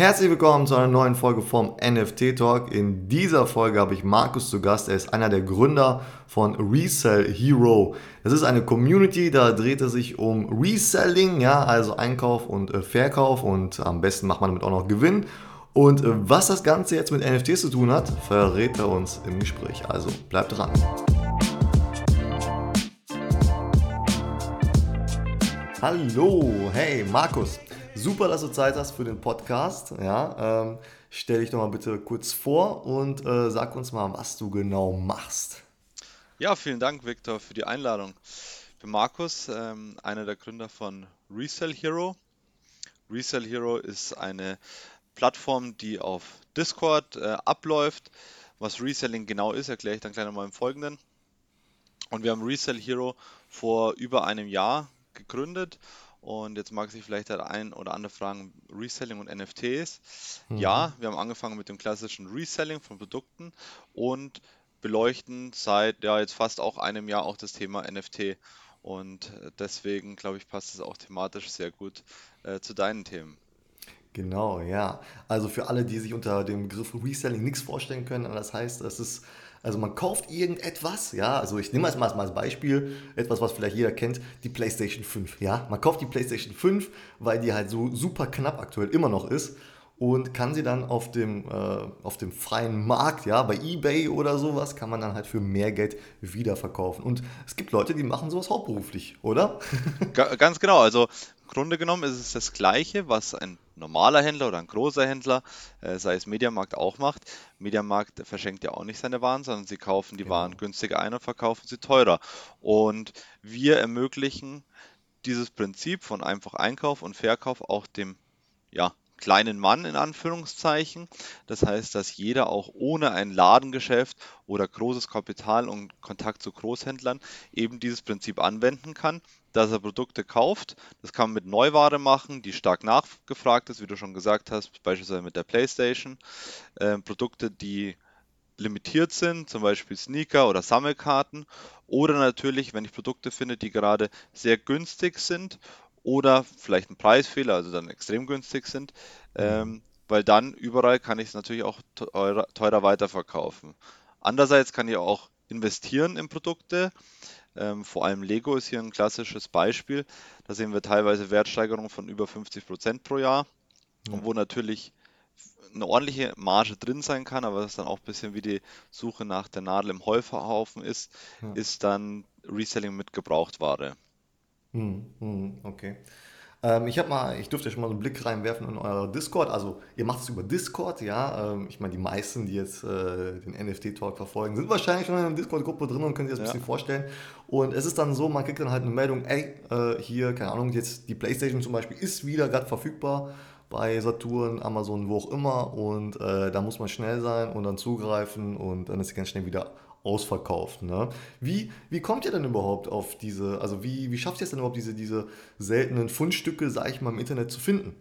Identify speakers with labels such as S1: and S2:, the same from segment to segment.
S1: Herzlich willkommen zu einer neuen Folge vom NFT Talk. In dieser Folge habe ich Markus zu Gast. Er ist einer der Gründer von Resell Hero. Das ist eine Community, da dreht es sich um Reselling, ja, also Einkauf und äh, Verkauf und am besten macht man damit auch noch Gewinn. Und äh, was das Ganze jetzt mit NFTs zu tun hat, verrät er uns im Gespräch. Also bleibt dran. Hallo, hey Markus. Super, dass du Zeit hast für den Podcast. Ja, ähm, stell dich doch mal bitte kurz vor und äh, sag uns mal, was du genau machst.
S2: Ja, vielen Dank, Victor, für die Einladung. Ich bin Markus, ähm, einer der Gründer von Resell Hero. Resell Hero ist eine Plattform, die auf Discord äh, abläuft. Was Reselling genau ist, erkläre ich dann gleich nochmal im Folgenden. Und wir haben Resell Hero vor über einem Jahr gegründet und jetzt mag sich vielleicht der ein oder andere fragen, Reselling und NFTs. Mhm. Ja, wir haben angefangen mit dem klassischen Reselling von Produkten und beleuchten seit ja jetzt fast auch einem Jahr auch das Thema NFT. Und äh, deswegen glaube ich, passt es auch thematisch sehr gut äh, zu deinen Themen.
S1: Genau, ja. Also für alle, die sich unter dem Begriff Reselling nichts vorstellen können, das heißt, es ist also man kauft irgendetwas, ja, also ich nehme mal als Beispiel, etwas, was vielleicht jeder kennt, die PlayStation 5, ja. Man kauft die PlayStation 5, weil die halt so super knapp aktuell immer noch ist und kann sie dann auf dem, äh, auf dem freien Markt, ja, bei Ebay oder sowas, kann man dann halt für mehr Geld wiederverkaufen. Und es gibt Leute, die machen sowas hauptberuflich, oder?
S2: Ganz genau, also Grunde genommen ist es das Gleiche, was ein normaler Händler oder ein großer Händler, äh, sei es Mediamarkt, auch macht. Mediamarkt verschenkt ja auch nicht seine Waren, sondern sie kaufen die genau. Waren günstiger ein und verkaufen sie teurer. Und wir ermöglichen dieses Prinzip von einfach Einkauf und Verkauf auch dem ja, kleinen Mann in Anführungszeichen. Das heißt, dass jeder auch ohne ein Ladengeschäft oder großes Kapital und Kontakt zu Großhändlern eben dieses Prinzip anwenden kann dass er Produkte kauft. Das kann man mit Neuware machen, die stark nachgefragt ist, wie du schon gesagt hast, beispielsweise mit der PlayStation. Äh, Produkte, die limitiert sind, zum Beispiel Sneaker oder Sammelkarten. Oder natürlich, wenn ich Produkte finde, die gerade sehr günstig sind oder vielleicht ein Preisfehler, also dann extrem günstig sind, mhm. ähm, weil dann überall kann ich es natürlich auch teurer, teurer weiterverkaufen. Andererseits kann ich auch investieren in Produkte. Ähm, vor allem Lego ist hier ein klassisches Beispiel. Da sehen wir teilweise Wertsteigerungen von über 50 Prozent pro Jahr. Ja. Und wo natürlich eine ordentliche Marge drin sein kann, aber was dann auch ein bisschen wie die Suche nach der Nadel im Heuhaufen ist, ja. ist dann Reselling mit Gebrauchtware.
S1: Hm, hm, okay. Ähm, ich habe mal, ich durfte schon mal einen Blick reinwerfen in euer Discord. Also ihr macht es über Discord, ja. Ähm, ich meine, die meisten, die jetzt äh, den NFT-Talk verfolgen, sind wahrscheinlich schon in einer Discord-Gruppe drin und können sich das ein ja. bisschen vorstellen. Und es ist dann so, man kriegt dann halt eine Meldung, ey, äh, hier, keine Ahnung, jetzt die Playstation zum Beispiel ist wieder gerade verfügbar bei Saturn, Amazon, wo auch immer. Und äh, da muss man schnell sein und dann zugreifen und dann ist sie ganz schnell wieder ausverkauft. Ne? Wie, wie kommt ihr denn überhaupt auf diese, also wie, wie schafft ihr es denn überhaupt, diese, diese seltenen Fundstücke, sag ich mal, im Internet zu finden?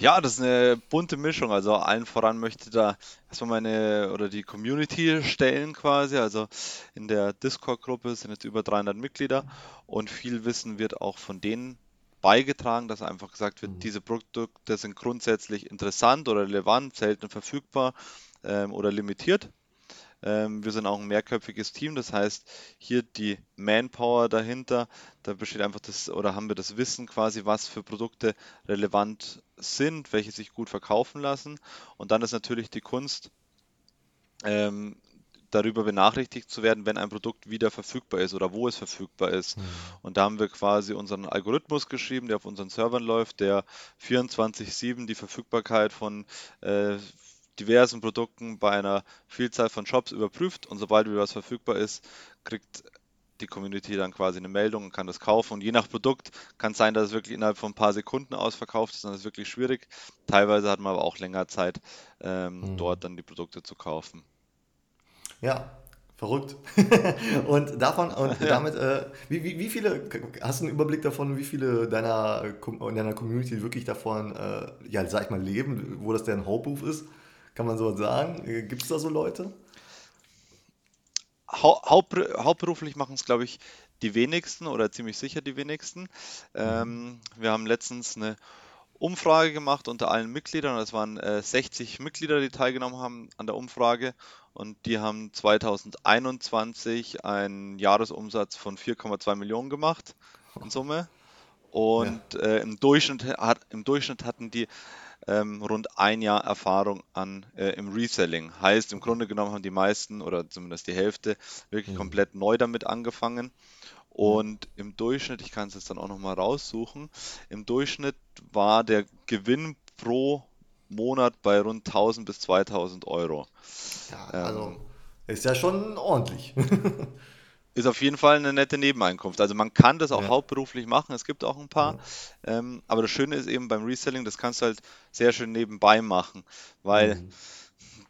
S2: Ja, das ist eine bunte Mischung. Also allen voran möchte da erstmal meine oder die Community stellen quasi. Also in der Discord-Gruppe sind jetzt über 300 Mitglieder und viel Wissen wird auch von denen beigetragen, dass einfach gesagt wird, mhm. diese Produkte sind grundsätzlich interessant oder relevant, selten verfügbar ähm, oder limitiert. Ähm, wir sind auch ein mehrköpfiges Team, das heißt, hier die Manpower dahinter, da besteht einfach das, oder haben wir das Wissen quasi, was für Produkte relevant sind, welche sich gut verkaufen lassen. Und dann ist natürlich die Kunst, ähm, darüber benachrichtigt zu werden, wenn ein Produkt wieder verfügbar ist oder wo es verfügbar ist. Mhm. Und da haben wir quasi unseren Algorithmus geschrieben, der auf unseren Servern läuft, der 24/7 die Verfügbarkeit von äh, diversen Produkten bei einer Vielzahl von Shops überprüft und sobald wieder was verfügbar ist, kriegt die Community dann quasi eine Meldung und kann das kaufen. Und je nach Produkt kann es sein, dass es wirklich innerhalb von ein paar Sekunden ausverkauft ist, dann ist es wirklich schwierig. Teilweise hat man aber auch länger Zeit, ähm, mhm. dort dann die Produkte zu kaufen.
S1: Ja, verrückt. und davon und ja. damit, äh, wie, wie, wie, viele, hast du einen Überblick davon, wie viele deiner, deiner Community wirklich davon, äh, ja, sag ich mal, leben, wo das deren Hauptberuf ist? Kann man so sagen? Gibt es da so Leute?
S2: Haupt, hauptberuflich machen es, glaube ich, die wenigsten oder ziemlich sicher die wenigsten. Ähm, wir haben letztens eine Umfrage gemacht unter allen Mitgliedern. Es waren äh, 60 Mitglieder, die teilgenommen haben an der Umfrage und die haben 2021 einen Jahresumsatz von 4,2 Millionen gemacht in Summe. Und ja. äh, im, Durchschnitt hat, im Durchschnitt hatten die ähm, rund ein Jahr Erfahrung an, äh, im Reselling. Heißt, im Grunde genommen haben die meisten oder zumindest die Hälfte wirklich mhm. komplett neu damit angefangen. Und im Durchschnitt, ich kann es jetzt dann auch nochmal raussuchen, im Durchschnitt war der Gewinn pro Monat bei rund 1000 bis 2000 Euro.
S1: Ja, also ähm, ist ja schon ordentlich.
S2: ist auf jeden Fall eine nette Nebeneinkunft. Also man kann das auch ja. hauptberuflich machen, es gibt auch ein paar. Ja. Ähm, aber das Schöne ist eben beim Reselling, das kannst du halt sehr schön nebenbei machen, weil mhm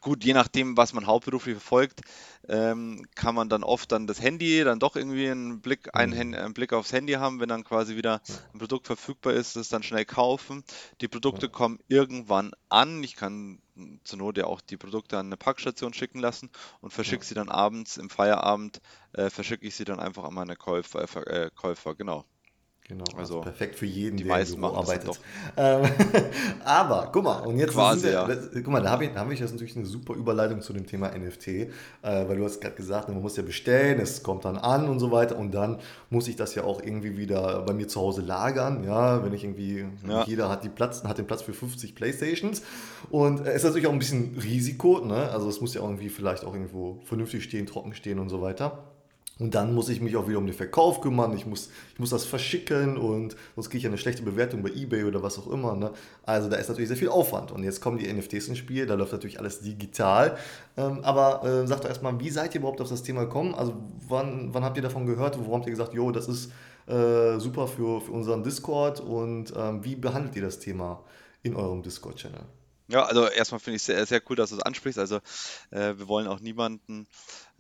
S2: gut, je nachdem, was man hauptberuflich verfolgt, ähm, kann man dann oft dann das Handy, dann doch irgendwie einen Blick, einen, mhm. einen, Blick aufs Handy haben, wenn dann quasi wieder ein Produkt verfügbar ist, das dann schnell kaufen. Die Produkte kommen irgendwann an. Ich kann zur Not ja auch die Produkte an eine Packstation schicken lassen und verschicke sie dann abends im Feierabend, äh, verschicke ich sie dann einfach an meine Käufer, äh, Käufer, genau.
S1: Genau, also, also, perfekt für jeden,
S2: die der meisten
S1: im arbeitet. Ähm, aber guck mal, und jetzt
S2: Quasi, wir,
S1: ja. guck mal, da habe ich, hab ich jetzt natürlich eine super Überleitung zu dem Thema NFT, äh, weil du hast gerade gesagt, man muss ja bestellen, es kommt dann an und so weiter und dann muss ich das ja auch irgendwie wieder bei mir zu Hause lagern, ja, wenn ich irgendwie, ja. jeder hat, die Platz, hat den Platz für 50 Playstations und es ist natürlich auch ein bisschen Risiko, ne? also es muss ja irgendwie vielleicht auch irgendwo vernünftig stehen, trocken stehen und so weiter. Und dann muss ich mich auch wieder um den Verkauf kümmern, ich muss, ich muss das verschicken und sonst kriege ich eine schlechte Bewertung bei Ebay oder was auch immer. Ne? Also da ist natürlich sehr viel Aufwand. Und jetzt kommen die NFTs ins Spiel, da läuft natürlich alles digital. Ähm, aber äh, sagt doch erstmal, wie seid ihr überhaupt auf das Thema gekommen? Also wann, wann habt ihr davon gehört? Worum habt ihr gesagt, jo, das ist äh, super für, für unseren Discord und ähm, wie behandelt ihr das Thema in eurem Discord-Channel?
S2: Ja, also erstmal finde ich sehr, sehr cool, dass du es ansprichst. Also äh, wir wollen auch niemanden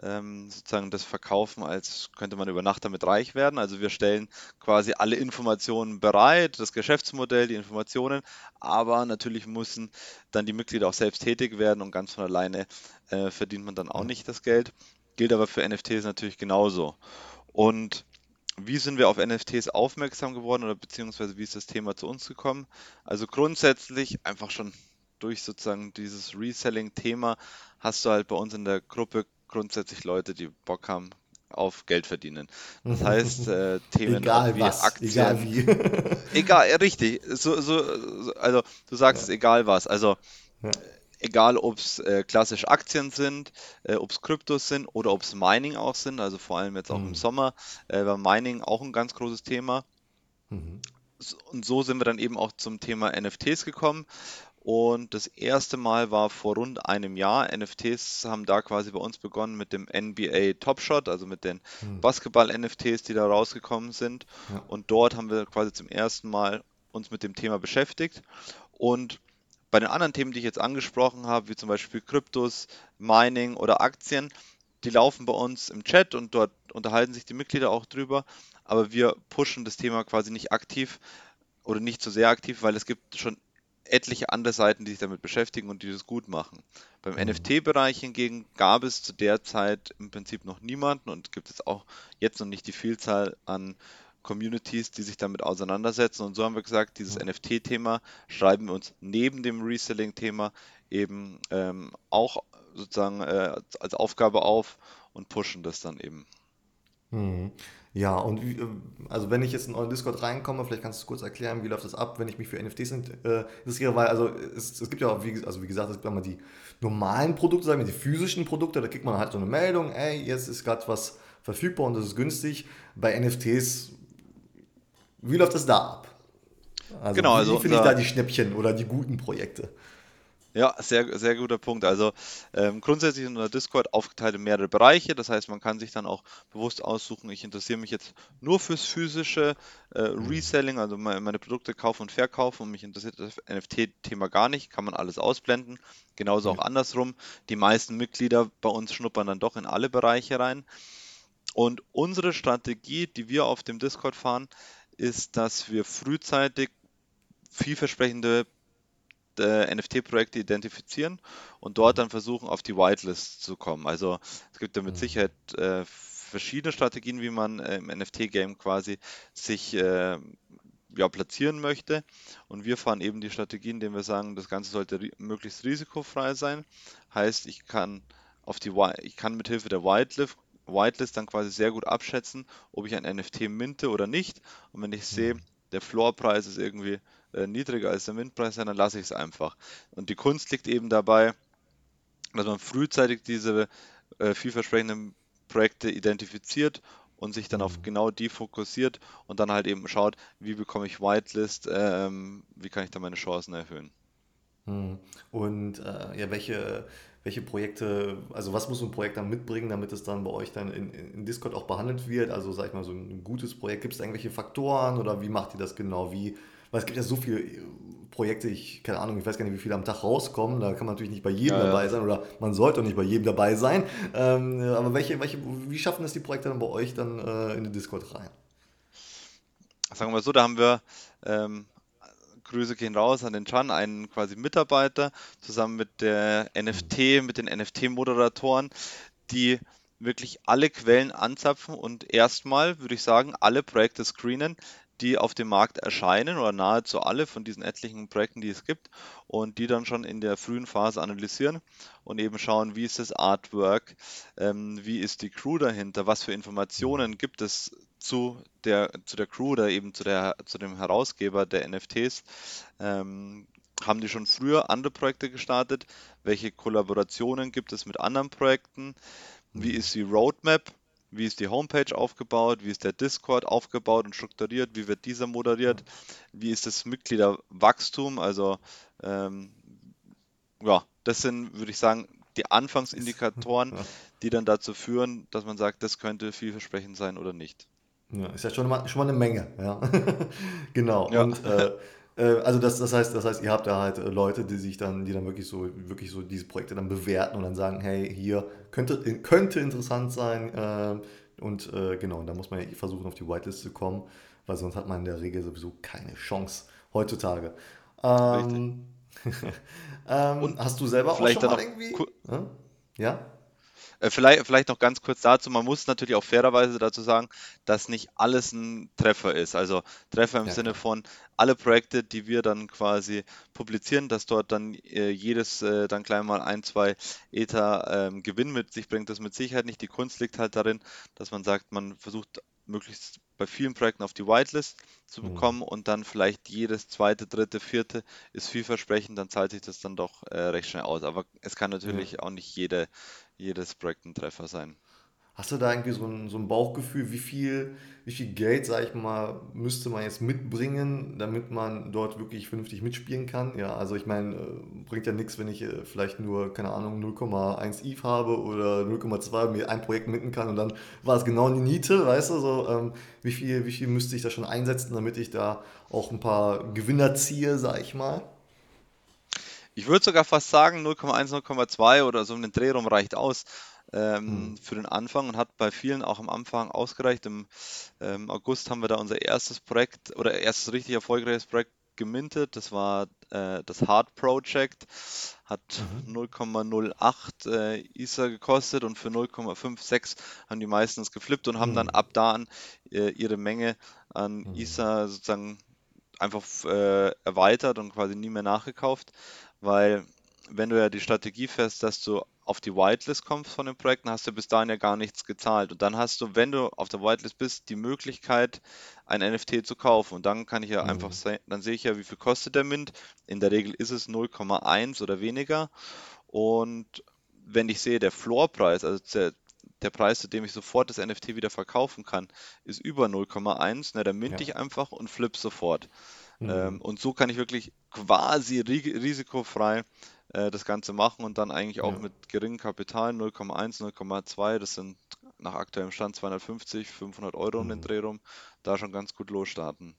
S2: ähm, sozusagen das verkaufen, als könnte man über Nacht damit reich werden. Also wir stellen quasi alle Informationen bereit, das Geschäftsmodell, die Informationen, aber natürlich müssen dann die Mitglieder auch selbst tätig werden und ganz von alleine äh, verdient man dann auch nicht das Geld. Gilt aber für NFTs natürlich genauso. Und wie sind wir auf NFTs aufmerksam geworden oder beziehungsweise wie ist das Thema zu uns gekommen? Also grundsätzlich einfach schon durch sozusagen dieses Reselling-Thema hast du halt bei uns in der Gruppe grundsätzlich Leute, die Bock haben auf Geld verdienen. Das heißt, äh, Themen
S1: egal wie was, Aktien. Egal
S2: wie. egal, richtig. So, so, also du sagst ja. es, egal was. Also ja. egal, ob es äh, klassisch Aktien sind, äh, ob es Kryptos sind oder ob es Mining auch sind, also vor allem jetzt auch mhm. im Sommer, äh, war Mining auch ein ganz großes Thema. Mhm. Und so sind wir dann eben auch zum Thema NFTs gekommen und das erste Mal war vor rund einem Jahr. NFTs haben da quasi bei uns begonnen mit dem NBA Top Shot, also mit den hm. Basketball-NFTs, die da rausgekommen sind. Ja. Und dort haben wir quasi zum ersten Mal uns mit dem Thema beschäftigt. Und bei den anderen Themen, die ich jetzt angesprochen habe, wie zum Beispiel Kryptos, Mining oder Aktien, die laufen bei uns im Chat und dort unterhalten sich die Mitglieder auch drüber. Aber wir pushen das Thema quasi nicht aktiv oder nicht so sehr aktiv, weil es gibt schon etliche andere Seiten, die sich damit beschäftigen und die das gut machen. Beim mhm. NFT-Bereich hingegen gab es zu der Zeit im Prinzip noch niemanden und gibt es auch jetzt noch nicht die Vielzahl an Communities, die sich damit auseinandersetzen. Und so haben wir gesagt, dieses mhm. NFT-Thema schreiben wir uns neben dem Reselling-Thema eben ähm, auch sozusagen äh, als Aufgabe auf und pushen das dann eben.
S1: Mhm. Ja, und wie, äh, also wenn ich jetzt in euren Discord reinkomme, vielleicht kannst du kurz erklären, wie läuft das ab, wenn ich mich für NFTs äh, interessiere, weil also es, es gibt ja auch, wie, also wie gesagt, es gibt immer die normalen Produkte, sagen wir die physischen Produkte, da kriegt man halt so eine Meldung, ey, jetzt ist gerade was verfügbar und das ist günstig. Bei NFTs, wie läuft das da ab? Also, genau, also wie finde ich da die Schnäppchen oder die guten Projekte?
S2: Ja, sehr, sehr guter Punkt. Also ähm, grundsätzlich in der Discord aufgeteilt in mehrere Bereiche. Das heißt, man kann sich dann auch bewusst aussuchen, ich interessiere mich jetzt nur fürs physische äh, mhm. Reselling, also meine, meine, Produkte kaufen und verkaufen und mich interessiert das NFT-Thema gar nicht, kann man alles ausblenden. Genauso auch andersrum. Die meisten Mitglieder bei uns schnuppern dann doch in alle Bereiche rein. Und unsere Strategie, die wir auf dem Discord fahren, ist, dass wir frühzeitig vielversprechende äh, NFT-Projekte identifizieren und dort dann versuchen, auf die Whitelist zu kommen. Also es gibt ja mit mhm. Sicherheit äh, verschiedene Strategien, wie man äh, im NFT-Game quasi sich äh, ja, platzieren möchte. Und wir fahren eben die Strategie, indem wir sagen, das Ganze sollte ri möglichst risikofrei sein. Heißt, ich kann auf die ich kann mithilfe der Whitelist, Whitelist dann quasi sehr gut abschätzen, ob ich ein NFT minte oder nicht. Und wenn ich sehe, mhm. der Floorpreis ist irgendwie äh, niedriger als der Mintpreis, dann lasse ich es einfach. Und die Kunst liegt eben dabei, dass man frühzeitig diese äh, vielversprechenden Projekte identifiziert und sich dann auf mhm. genau die fokussiert und dann halt eben schaut, wie bekomme ich Whitelist, ähm, wie kann ich da meine Chancen erhöhen.
S1: Mhm. Und äh, ja, welche, welche Projekte, also was muss ein Projekt dann mitbringen, damit es dann bei euch dann in, in Discord auch behandelt wird? Also sag ich mal, so ein gutes Projekt, gibt es irgendwelche Faktoren oder wie macht ihr das genau? Wie, weil es gibt ja so viele äh, Projekte, ich, keine Ahnung, ich weiß gar nicht, wie viele am Tag rauskommen. Da kann man natürlich nicht bei jedem ja, dabei sein oder man sollte auch nicht bei jedem dabei sein. Ähm, aber welche, welche, wie schaffen es die Projekte dann bei euch dann äh, in den Discord rein?
S2: Sagen wir mal so, da haben wir ähm, Grüße gehen raus an den Chan, einen quasi Mitarbeiter, zusammen mit der NFT, mit den NFT-Moderatoren, die wirklich alle Quellen anzapfen und erstmal, würde ich sagen, alle Projekte screenen, die auf dem Markt erscheinen oder nahezu alle von diesen etlichen Projekten, die es gibt und die dann schon in der frühen Phase analysieren und eben schauen, wie ist das Artwork, ähm, wie ist die Crew dahinter, was für Informationen gibt es zu der, zu der Crew oder eben zu, der, zu dem Herausgeber der NFTs. Ähm, haben die schon früher andere Projekte gestartet? Welche Kollaborationen gibt es mit anderen Projekten? Wie ist die Roadmap? Wie ist die Homepage aufgebaut? Wie ist der Discord aufgebaut und strukturiert? Wie wird dieser moderiert? Wie ist das Mitgliederwachstum? Also ähm, ja, das sind, würde ich sagen, die Anfangsindikatoren, die dann dazu führen, dass man sagt, das könnte vielversprechend sein oder nicht.
S1: Ja, ist ja schon mal, schon mal eine Menge, ja. genau. Ja. Und äh, also das, das heißt, das heißt, ihr habt da halt äh, Leute, die sich dann, die dann wirklich so, wirklich so diese Projekte dann bewerten und dann sagen, hey, hier könnte, könnte interessant sein. Äh, und äh, genau, da muss man ja versuchen, auf die Whitelist zu kommen, weil sonst hat man in der Regel sowieso keine Chance heutzutage. Ähm, ähm, hast du selber auch schon mal irgendwie? Ja?
S2: Äh, vielleicht, vielleicht noch ganz kurz dazu, man muss natürlich auch fairerweise dazu sagen, dass nicht alles ein Treffer ist. Also Treffer im ja, Sinne von alle Projekte, die wir dann quasi publizieren, dass dort dann äh, jedes äh, dann gleich mal ein, zwei Ether ähm, Gewinn mit sich bringt, das mit Sicherheit nicht. Die Kunst liegt halt darin, dass man sagt, man versucht möglichst bei vielen Projekten auf die Whitelist zu mhm. bekommen mhm. und dann vielleicht jedes zweite, dritte, vierte ist vielversprechend, dann zahlt sich das dann doch äh, recht schnell aus. Aber es kann natürlich mhm. auch nicht jede, jedes Projekt ein Treffer sein.
S1: Hast du da irgendwie so ein, so ein Bauchgefühl, wie viel, wie viel Geld, sag ich mal, müsste man jetzt mitbringen, damit man dort wirklich vernünftig mitspielen kann? Ja, also ich meine, äh, bringt ja nichts, wenn ich äh, vielleicht nur, keine Ahnung, 0,1 ETH habe oder 0,2 mir ein Projekt mitten kann und dann war es genau in die Niete, weißt du, so, ähm, wie, viel, wie viel müsste ich da schon einsetzen, damit ich da auch ein paar Gewinner ziehe, sag ich mal?
S2: Ich würde sogar fast sagen, 0,1, 0,2 oder so um den Dreh rum reicht aus ähm, hm. für den Anfang und hat bei vielen auch am Anfang ausgereicht. Im ähm, August haben wir da unser erstes Projekt oder erstes richtig erfolgreiches Projekt gemintet. Das war äh, das Hard Project, hat mhm. 0,08 äh, Ether gekostet und für 0,56 haben die meistens geflippt und haben mhm. dann ab da an äh, ihre Menge an mhm. Ether sozusagen einfach äh, erweitert und quasi nie mehr nachgekauft, weil wenn du ja die Strategie fährst, dass du auf die Whitelist kommst von den Projekten, hast du bis dahin ja gar nichts gezahlt. Und dann hast du, wenn du auf der Whitelist bist, die Möglichkeit, ein NFT zu kaufen. Und dann kann ich ja mhm. einfach sehen, dann sehe ich ja, wie viel kostet der Mint. In der Regel ist es 0,1 oder weniger. Und wenn ich sehe, der Floorpreis, also der, der Preis, zu dem ich sofort das NFT wieder verkaufen kann, ist über 0,1, ne, dann mint ja. ich einfach und flip sofort. Mhm. Ähm, und so kann ich wirklich quasi risikofrei äh, das Ganze machen und dann eigentlich auch ja. mit geringem Kapital, 0,1, 0,2, das sind nach aktuellem Stand 250, 500 Euro mhm. um den mhm. Dreh rum, da schon ganz gut losstarten.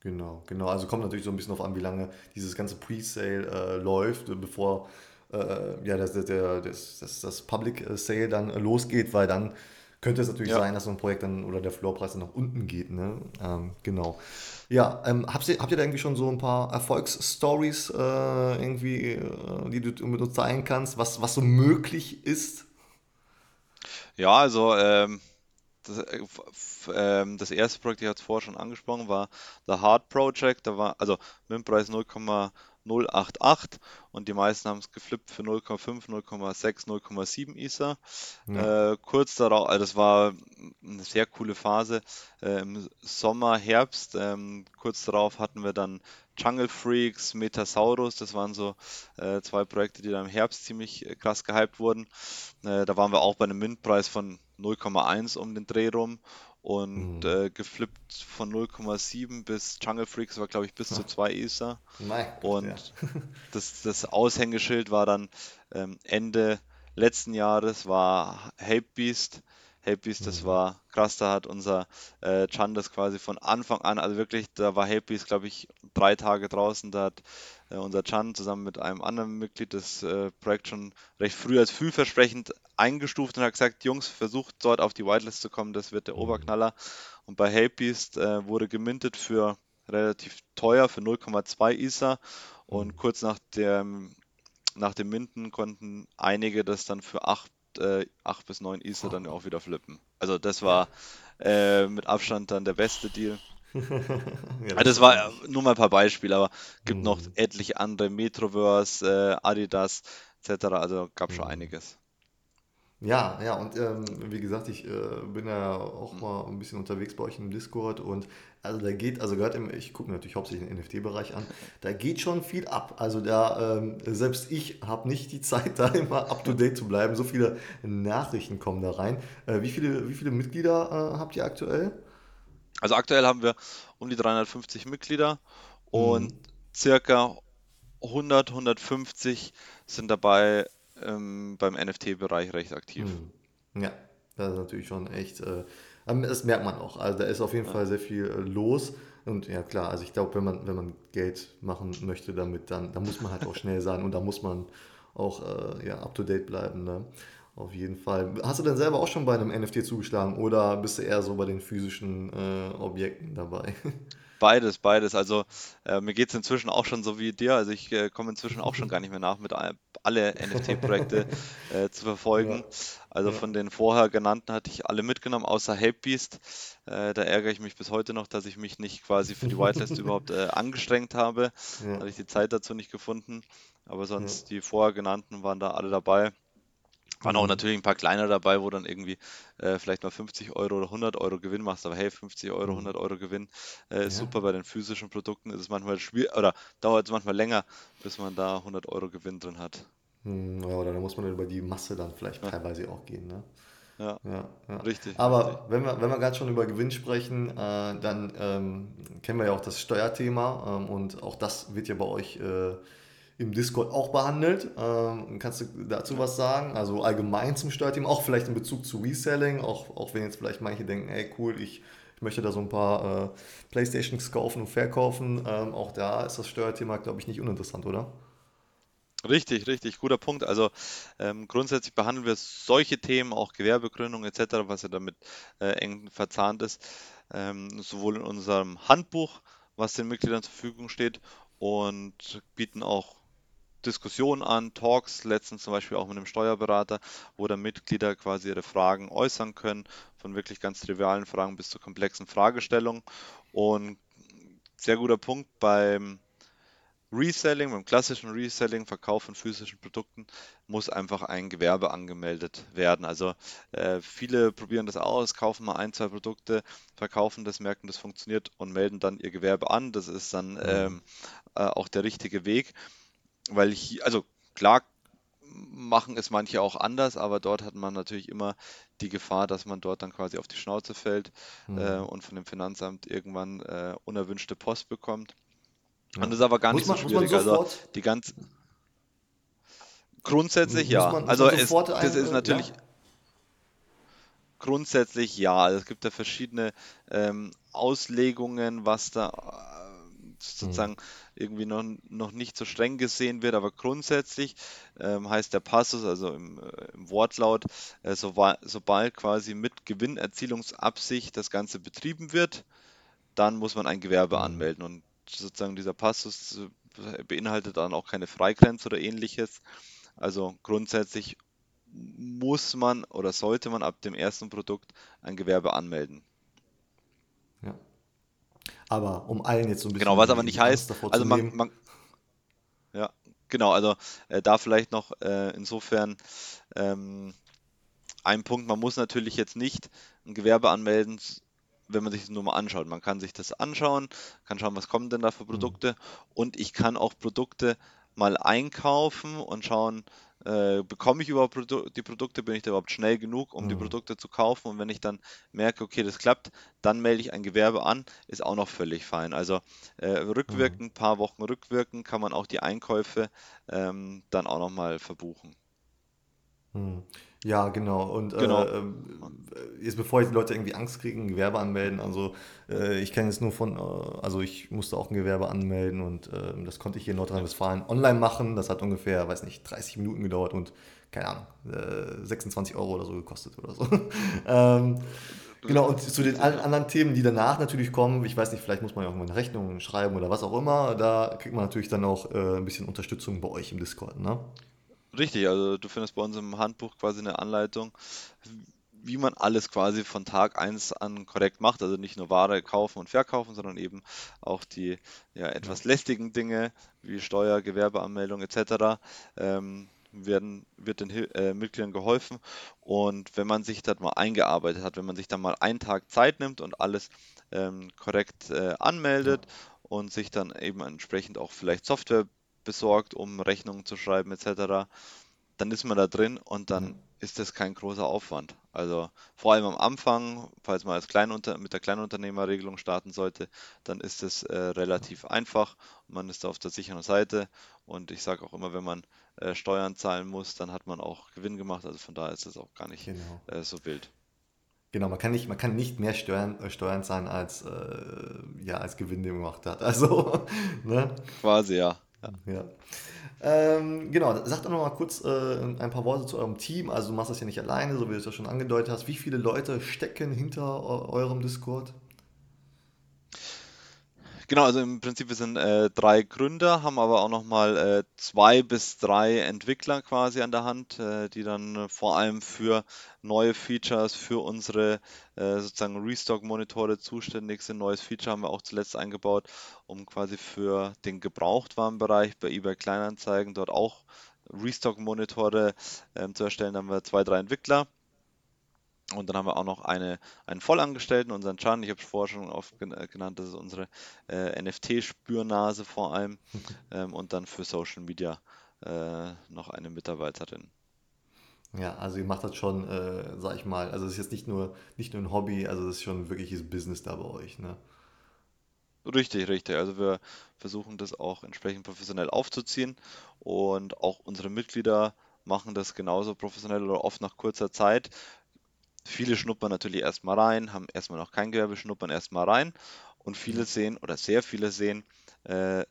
S1: Genau, genau. Also kommt natürlich so ein bisschen darauf an, wie lange dieses ganze Pre-Sale äh, läuft, bevor äh, ja, das, der, das, das, das Public Sale dann losgeht, weil dann könnte es natürlich ja. sein, dass so ein Projekt dann oder der Floorpreis dann nach unten geht. Ne? Ähm, genau. Ja, ähm, habt, ihr, habt ihr da irgendwie schon so ein paar Erfolgsstories äh, irgendwie, äh, die du mit uns zeigen kannst, was, was so möglich ist?
S2: Ja, also ähm, das, äh, ähm, das, erste Projekt, ich hatte es vorher schon angesprochen, war The Hard Project. Da war also MIMP-Preis 0,88 und die meisten haben es geflippt für 0,5, 0,6, 0,7 Ether. Ja. Äh, kurz darauf, also das war eine sehr coole Phase äh, im Sommer, Herbst. Ähm, kurz darauf hatten wir dann Jungle Freaks, Metasaurus, das waren so äh, zwei Projekte, die dann im Herbst ziemlich äh, krass gehypt wurden. Äh, da waren wir auch bei einem Mintpreis von 0,1 um den Dreh rum und mhm. äh, geflippt von 0,7 bis Jungle Freaks war, glaube ich, bis zu 2 Ether. und ja. das, das Aushängeschild war dann ähm, Ende letzten Jahres, war Hape Beast Hapebeast, das mhm. war krass, da hat unser äh, Chan das quasi von Anfang an, also wirklich, da war Hapebeast, glaube ich, drei Tage draußen, da hat äh, unser Chan zusammen mit einem anderen Mitglied das äh, Projekt schon recht früh als vielversprechend eingestuft und hat gesagt, Jungs, versucht dort auf die Whitelist zu kommen, das wird der mhm. Oberknaller. Und bei Hapebeast äh, wurde gemintet für relativ teuer, für 0,2 Ether und mhm. kurz nach dem nach dem Minden konnten einige das dann für 8 äh, 8 bis 9 Ether dann auch wieder flippen. Also das war äh, mit Abstand dann der beste Deal. ja, das, also das war nur mal ein paar Beispiele, aber gibt mhm. noch etliche andere, Metroverse, äh, Adidas etc. Also gab schon mhm. einiges.
S1: Ja, ja, und ähm, wie gesagt, ich äh, bin ja auch mal ein bisschen unterwegs bei euch im Discord und also da geht, also gerade im, ich gucke natürlich hauptsächlich den NFT-Bereich an, da geht schon viel ab. Also da, ähm, selbst ich habe nicht die Zeit, da immer up to date zu bleiben. So viele Nachrichten kommen da rein. Äh, wie, viele, wie viele Mitglieder äh, habt ihr aktuell?
S2: Also aktuell haben wir um die 350 Mitglieder und mhm. circa 100, 150 sind dabei ähm, beim NFT-Bereich recht aktiv.
S1: Hm. Ja, das ist natürlich schon echt, äh, das merkt man auch. Also da ist auf jeden ja. Fall sehr viel äh, los. Und ja klar, also ich glaube, wenn man, wenn man Geld machen möchte damit, dann, dann muss man halt auch schnell sein und da muss man auch äh, ja, up-to-date bleiben. Ne? Auf jeden Fall. Hast du denn selber auch schon bei einem NFT zugeschlagen oder bist du eher so bei den physischen äh, Objekten dabei?
S2: Beides, beides. Also äh, mir geht es inzwischen auch schon so wie dir. Also ich äh, komme inzwischen auch schon gar nicht mehr nach, mit alle NFT-Projekte äh, zu verfolgen. Ja. Also ja. von den vorher genannten hatte ich alle mitgenommen, außer Hapebeast. Äh, da ärgere ich mich bis heute noch, dass ich mich nicht quasi für die Whitelist überhaupt äh, angestrengt habe. Ja. Da habe ich die Zeit dazu nicht gefunden. Aber sonst die vorher genannten waren da alle dabei. Waren auch mhm. natürlich ein paar kleiner dabei, wo dann irgendwie äh, vielleicht mal 50 Euro oder 100 Euro Gewinn machst, aber hey, 50 Euro, 100 mhm. Euro Gewinn äh, ist ja. super. Bei den physischen Produkten ist es manchmal schwierig oder dauert es manchmal länger, bis man da 100 Euro Gewinn drin hat.
S1: Hm, ja, oder da muss man über die Masse dann vielleicht ja. teilweise auch gehen. Ne?
S2: Ja, ja, ja, richtig.
S1: Aber
S2: richtig.
S1: wenn wir, wenn wir gerade schon über Gewinn sprechen, äh, dann ähm, kennen wir ja auch das Steuerthema ähm, und auch das wird ja bei euch äh, im Discord auch behandelt. Ähm, kannst du dazu was sagen? Also allgemein zum Steuerthema, auch vielleicht in Bezug zu Reselling, auch, auch wenn jetzt vielleicht manche denken, ey cool, ich, ich möchte da so ein paar äh, Playstations kaufen und verkaufen. Ähm, auch da ist das Steuerthema, glaube ich, nicht uninteressant, oder?
S2: Richtig, richtig, guter Punkt. Also ähm, grundsätzlich behandeln wir solche Themen, auch Gewerbegründung etc., was ja damit äh, eng verzahnt ist, ähm, sowohl in unserem Handbuch, was den Mitgliedern zur Verfügung steht, und bieten auch Diskussionen an, Talks, letztens zum Beispiel auch mit einem Steuerberater, wo dann Mitglieder quasi ihre Fragen äußern können, von wirklich ganz trivialen Fragen bis zu komplexen Fragestellungen. Und sehr guter Punkt beim Reselling, beim klassischen Reselling, Verkauf von physischen Produkten, muss einfach ein Gewerbe angemeldet werden. Also äh, viele probieren das aus, kaufen mal ein, zwei Produkte, verkaufen das, merken, das funktioniert und melden dann ihr Gewerbe an. Das ist dann mhm. ähm, äh, auch der richtige Weg weil hier, also klar machen es manche auch anders, aber dort hat man natürlich immer die Gefahr, dass man dort dann quasi auf die Schnauze fällt mhm. äh, und von dem Finanzamt irgendwann äh, unerwünschte Post bekommt. Ja. Und das ist aber gar muss nicht man, so schwierig. Also die ganz grundsätzlich muss ja. Man, also es, das ist natürlich ja? grundsätzlich ja. Also es gibt da verschiedene ähm, Auslegungen, was da sozusagen mhm. irgendwie noch, noch nicht so streng gesehen wird, aber grundsätzlich ähm, heißt der Passus, also im, äh, im Wortlaut, äh, so, sobald quasi mit Gewinnerzielungsabsicht das Ganze betrieben wird, dann muss man ein Gewerbe mhm. anmelden und sozusagen dieser Passus äh, beinhaltet dann auch keine Freigrenze oder ähnliches. Also grundsätzlich muss man oder sollte man ab dem ersten Produkt ein Gewerbe anmelden.
S1: Aber um allen jetzt so ein bisschen
S2: Genau, was aber nicht heißt,
S1: davor
S2: also
S1: zu
S2: man, man ja, genau, also äh, da vielleicht noch äh, insofern ähm, ein Punkt, man muss natürlich jetzt nicht ein Gewerbe anmelden, wenn man sich das nur mal anschaut. Man kann sich das anschauen, kann schauen, was kommen denn da für
S1: Mhm.
S2: Produkte und ich kann auch Produkte mal einkaufen und schauen, äh, bekomme ich überhaupt Produ die Produkte, bin ich da überhaupt schnell genug, um die
S1: Mhm.
S2: Produkte zu kaufen und wenn ich dann merke, okay, das klappt, dann melde ich ein Gewerbe an, ist auch noch völlig fein. Also äh,
S1: Mhm.
S2: rückwirkend, ein paar Wochen rückwirkend kann man auch die Einkäufe ähm, dann auch nochmal verbuchen.
S1: Hm. Ja, genau. Und
S2: Genau.
S1: äh, ähm, jetzt bevor jetzt die Leute irgendwie Angst kriegen, Gewerbe anmelden, also äh, ich kenne es nur von, äh, also ich musste auch ein Gewerbe anmelden und ähm, das konnte ich hier in Nordrhein-Westfalen online machen. Das hat ungefähr, weiß nicht, 30 Minuten gedauert und keine Ahnung, äh, 26 Euro oder so gekostet oder so. Ähm, genau, und zu den allen anderen Themen, die danach natürlich kommen, ich weiß nicht, vielleicht muss man ja auch mal eine Rechnung schreiben oder was auch immer, da kriegt man natürlich dann auch äh, ein bisschen Unterstützung bei euch im Discord, ne?
S2: Richtig, also du findest bei uns im Handbuch quasi eine Anleitung, wie man alles quasi von Tag eins an korrekt macht. Also nicht nur Ware kaufen und verkaufen, sondern eben auch die ja, etwas lästigen Dinge wie Steuer, Gewerbeanmeldung etc. Ähm, werden, wird den äh, Mitgliedern geholfen. Und wenn man sich das mal eingearbeitet hat, wenn man sich dann mal einen Tag Zeit nimmt und alles ähm, korrekt äh, anmeldet und sich dann eben entsprechend auch vielleicht Software besorgt, um Rechnungen zu schreiben etc., dann ist man da drin und dann ist das kein großer Aufwand. Also vor allem am Anfang, falls man als Kleinunter mit der Kleinunternehmerregelung starten sollte, dann ist es äh, relativ einfach. Man ist da auf der sicheren Seite und ich sage auch immer, wenn man äh, Steuern zahlen muss, dann hat man auch Gewinn gemacht. Also von daher ist es auch gar nicht
S1: Genau.
S2: äh, so wild.
S1: Genau, man kann nicht, man kann nicht mehr Steuern, äh, Steuern zahlen, als, äh, ja, als Gewinn, den man gemacht hat. Also, ne?
S2: Quasi, ja. Ja.
S1: Ähm, genau, sag doch noch mal kurz äh, ein paar Worte zu eurem Team. Also, du machst das ja nicht alleine, so wie du es ja schon angedeutet hast. Wie viele Leute stecken hinter eu- eurem Discord?
S2: Genau, also im Prinzip wir sind äh, drei Gründer, haben aber auch nochmal äh, zwei bis drei Entwickler quasi an der Hand, äh, die dann vor allem für neue Features, für unsere äh, sozusagen Restock-Monitore zuständig sind. Neues Feature haben wir auch zuletzt eingebaut, um quasi für den Gebrauchtwarenbereich bei eBay Kleinanzeigen dort auch Restock-Monitore ähm, zu erstellen. Da haben wir zwei, drei Entwickler. Und dann haben wir auch noch eine, einen Vollangestellten, unseren Chan. Ich habe es vorher schon oft äh, genannt, das ist unsere äh, NFT-Spürnase vor allem. Ähm, und dann für Social Media äh, noch eine Mitarbeiterin.
S1: Ja, also ihr macht das schon, äh, sag ich mal, also es ist jetzt nicht nur, nicht nur ein Hobby, also es ist schon ein wirkliches Business da bei euch, ne?
S2: Richtig, richtig. Also wir versuchen das auch entsprechend professionell aufzuziehen und auch unsere Mitglieder machen das genauso professionell oder oft nach kurzer Zeit. Viele schnuppern natürlich erstmal rein, haben erstmal noch kein Gewerbe, schnuppern erstmal rein und viele sehen oder sehr viele sehen, äh,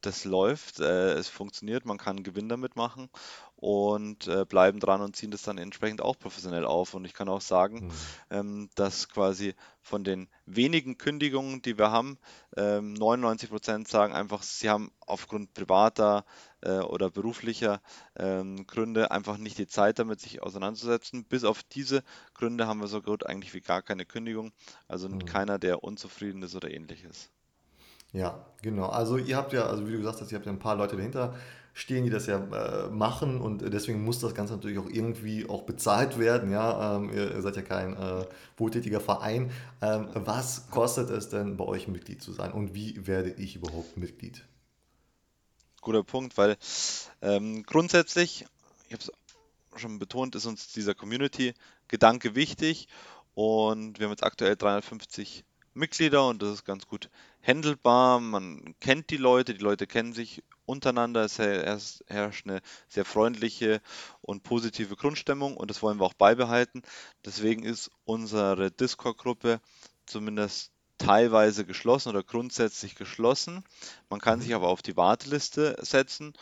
S2: das läuft, äh, es funktioniert, man kann Gewinn damit machen und äh, bleiben dran und ziehen das dann entsprechend auch professionell auf. Und ich kann auch sagen,
S1: Hm.
S2: ähm, dass quasi von den wenigen Kündigungen, die wir haben, ähm, 99% sagen einfach, sie haben aufgrund privater äh, oder beruflicher ähm, Gründe einfach nicht die Zeit damit, sich auseinanderzusetzen. Bis auf diese Gründe haben wir so gut eigentlich wie gar keine Kündigung. Also
S1: Hm.
S2: keiner, der unzufrieden ist oder ähnliches.
S1: Ja, genau. Also ihr habt ja, also wie du gesagt hast, ihr habt ja ein paar Leute dahinter stehen, die das ja äh, machen und deswegen muss das Ganze natürlich auch irgendwie auch bezahlt werden. Ja, ähm, ihr, ihr seid ja kein äh, wohltätiger Verein. Ähm, was kostet es denn bei euch Mitglied zu sein und wie werde ich überhaupt Mitglied?
S2: Guter Punkt, weil ähm, grundsätzlich, ich habe es schon betont, ist uns dieser Community-Gedanke wichtig und wir haben jetzt aktuell 350 Mitglieder und das ist ganz gut handelbar. Man kennt die Leute, die Leute kennen sich untereinander. Es her- es herrscht eine sehr freundliche und positive Grundstimmung und das wollen wir auch beibehalten. Deswegen ist unsere Discord-Gruppe zumindest teilweise geschlossen oder grundsätzlich geschlossen. Man kann sich
S1: Mhm.
S2: aber auf die Warteliste setzen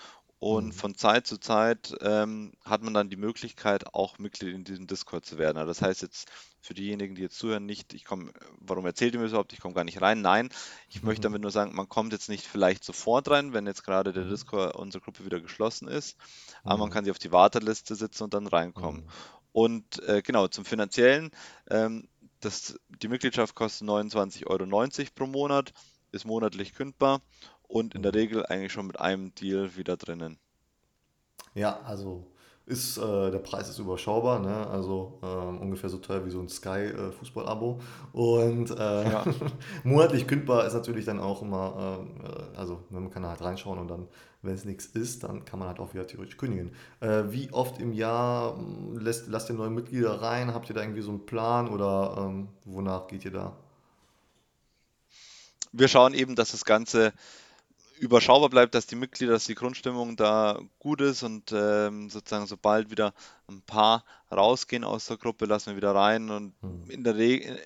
S2: Und mhm. von Zeit zu Zeit ähm, hat man dann die Möglichkeit, auch Mitglied in diesem Discord zu werden. Also das heißt jetzt für diejenigen, die jetzt zuhören, nicht, ich komme, warum erzählt ihr mir überhaupt, ich komme gar nicht rein? Nein, ich mhm. möchte damit nur sagen, man kommt jetzt nicht vielleicht sofort rein, wenn jetzt gerade der mhm. Discord, unsere Gruppe wieder geschlossen ist, aber man kann sich auf die Warteliste sitzen und dann reinkommen. Mhm. Und äh, genau, zum Finanziellen, ähm, das, die Mitgliedschaft kostet 29,90 Euro pro Monat, ist monatlich kündbar und in der Regel eigentlich schon mit einem Deal wieder drinnen.
S1: Ja, also ist, äh, der Preis ist überschaubar, ne? also äh, ungefähr so teuer wie so ein Sky-Fußball-Abo. Äh, und äh, ja. monatlich kündbar ist natürlich dann auch immer, äh, also man kann halt reinschauen und dann, wenn es nichts ist, dann kann man halt auch wieder theoretisch kündigen. Äh, wie oft im Jahr hm, lässt, lasst ihr neue Mitglieder rein? Habt ihr da irgendwie so einen Plan oder ähm, wonach geht ihr da?
S2: Wir schauen eben, dass das Ganze überschaubar bleibt, dass die Mitglieder, dass die Grundstimmung da gut ist und ähm, sozusagen sobald wieder ein paar rausgehen aus der Gruppe, lassen wir wieder rein und mhm. in der Regel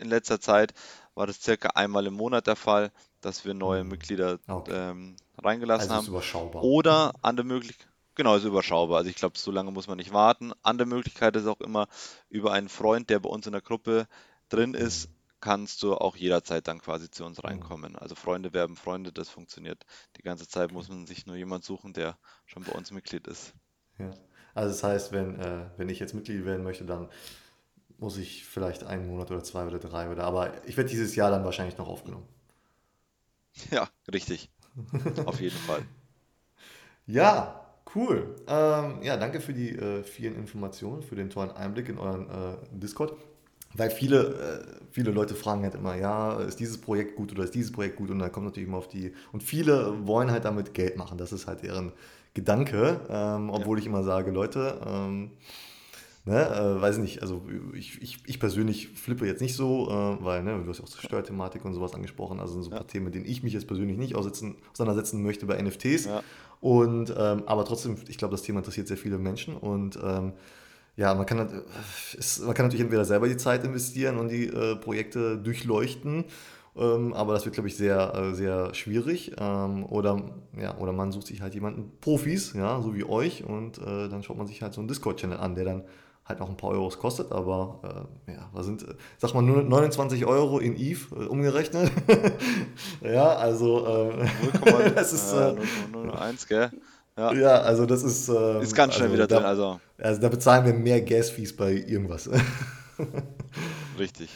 S2: in letzter Zeit war das circa einmal im Monat der Fall, dass wir neue mhm. Mitglieder okay. ähm, reingelassen also haben.
S1: Überschaubar.
S2: Oder andere Möglichkeit, genau, ist überschaubar. Also ich glaube, so lange muss man nicht warten. Andere Möglichkeit ist auch immer über einen Freund, der bei uns in der Gruppe drin ist, kannst du auch jederzeit dann quasi zu uns mhm. reinkommen. Also Freunde werben Freunde, das funktioniert. Die ganze Zeit muss man sich nur jemand suchen, der schon bei uns Mitglied ist.
S1: Ja. Also das heißt, wenn, äh, wenn ich jetzt Mitglied werden möchte, dann muss ich vielleicht einen Monat oder zwei oder drei oder aber ich werde dieses Jahr dann wahrscheinlich noch aufgenommen.
S2: Ja, richtig. Auf jeden Fall.
S1: Ja, cool. Ähm, ja, danke für die äh, vielen Informationen, für den tollen Einblick in euren äh, Discord. Weil viele, äh, viele Leute fragen halt immer, ja, ist dieses Projekt gut oder ist dieses Projekt gut? Und dann kommt natürlich immer auf die. Und viele wollen halt damit Geld machen. Das ist halt deren Gedanke. Ähm, obwohl ja. ich immer sage, Leute, ähm, ne, äh, weiß nicht, also ich, ich, ich persönlich flippe jetzt nicht so, äh, weil, ne, du hast ja auch Steuerthematik und sowas angesprochen. Also sind so ein paar Themen, mit denen ich mich jetzt persönlich nicht auseinandersetzen möchte bei NFTs. Ja. Und ähm, aber trotzdem, ich glaube, das Thema interessiert sehr viele Menschen und ähm, ja, man kann, ist, man kann natürlich entweder selber die Zeit investieren und die äh, Projekte durchleuchten, ähm, aber das wird, glaube ich, sehr, äh, sehr schwierig. Ähm, oder, ja, oder man sucht sich halt jemanden, Profis, ja, so wie euch, und äh, dann schaut man sich halt so einen Discord-Channel an, der dann halt noch ein paar Euros kostet, aber äh, ja, was sind, sag mal, nur 29 Euro in EVE äh, umgerechnet. ja, also äh, 0, das ist äh,
S2: 0,01, gell?
S1: Ja. ja, also das ist. Ähm,
S2: ist ganz schnell
S1: also
S2: wieder
S1: da,
S2: drin. Also.
S1: also da bezahlen wir mehr Gas-Fees bei irgendwas.
S2: Richtig.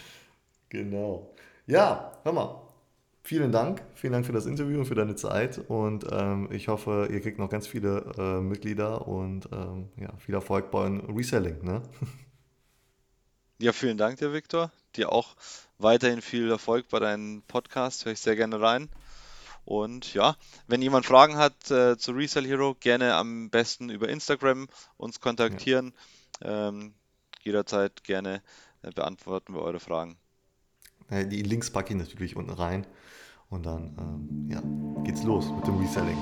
S1: Genau. Ja, hör mal. Vielen Dank. Vielen Dank für das Interview und für deine Zeit. Und ähm, ich hoffe, ihr kriegt noch ganz viele äh, Mitglieder und ähm, ja, viel Erfolg beim Reselling. Ne?
S2: Ja, vielen Dank dir, Viktor. Dir auch weiterhin viel Erfolg bei deinem Podcast. Höre ich sehr gerne rein. Und ja, wenn jemand Fragen hat äh, zu Resell Hero, gerne am besten über Instagram uns kontaktieren. Ja. Ähm, jederzeit gerne äh, beantworten wir eure Fragen.
S1: Die Links packe ich natürlich unten rein. Und dann ähm, ja, geht's los mit dem Reselling.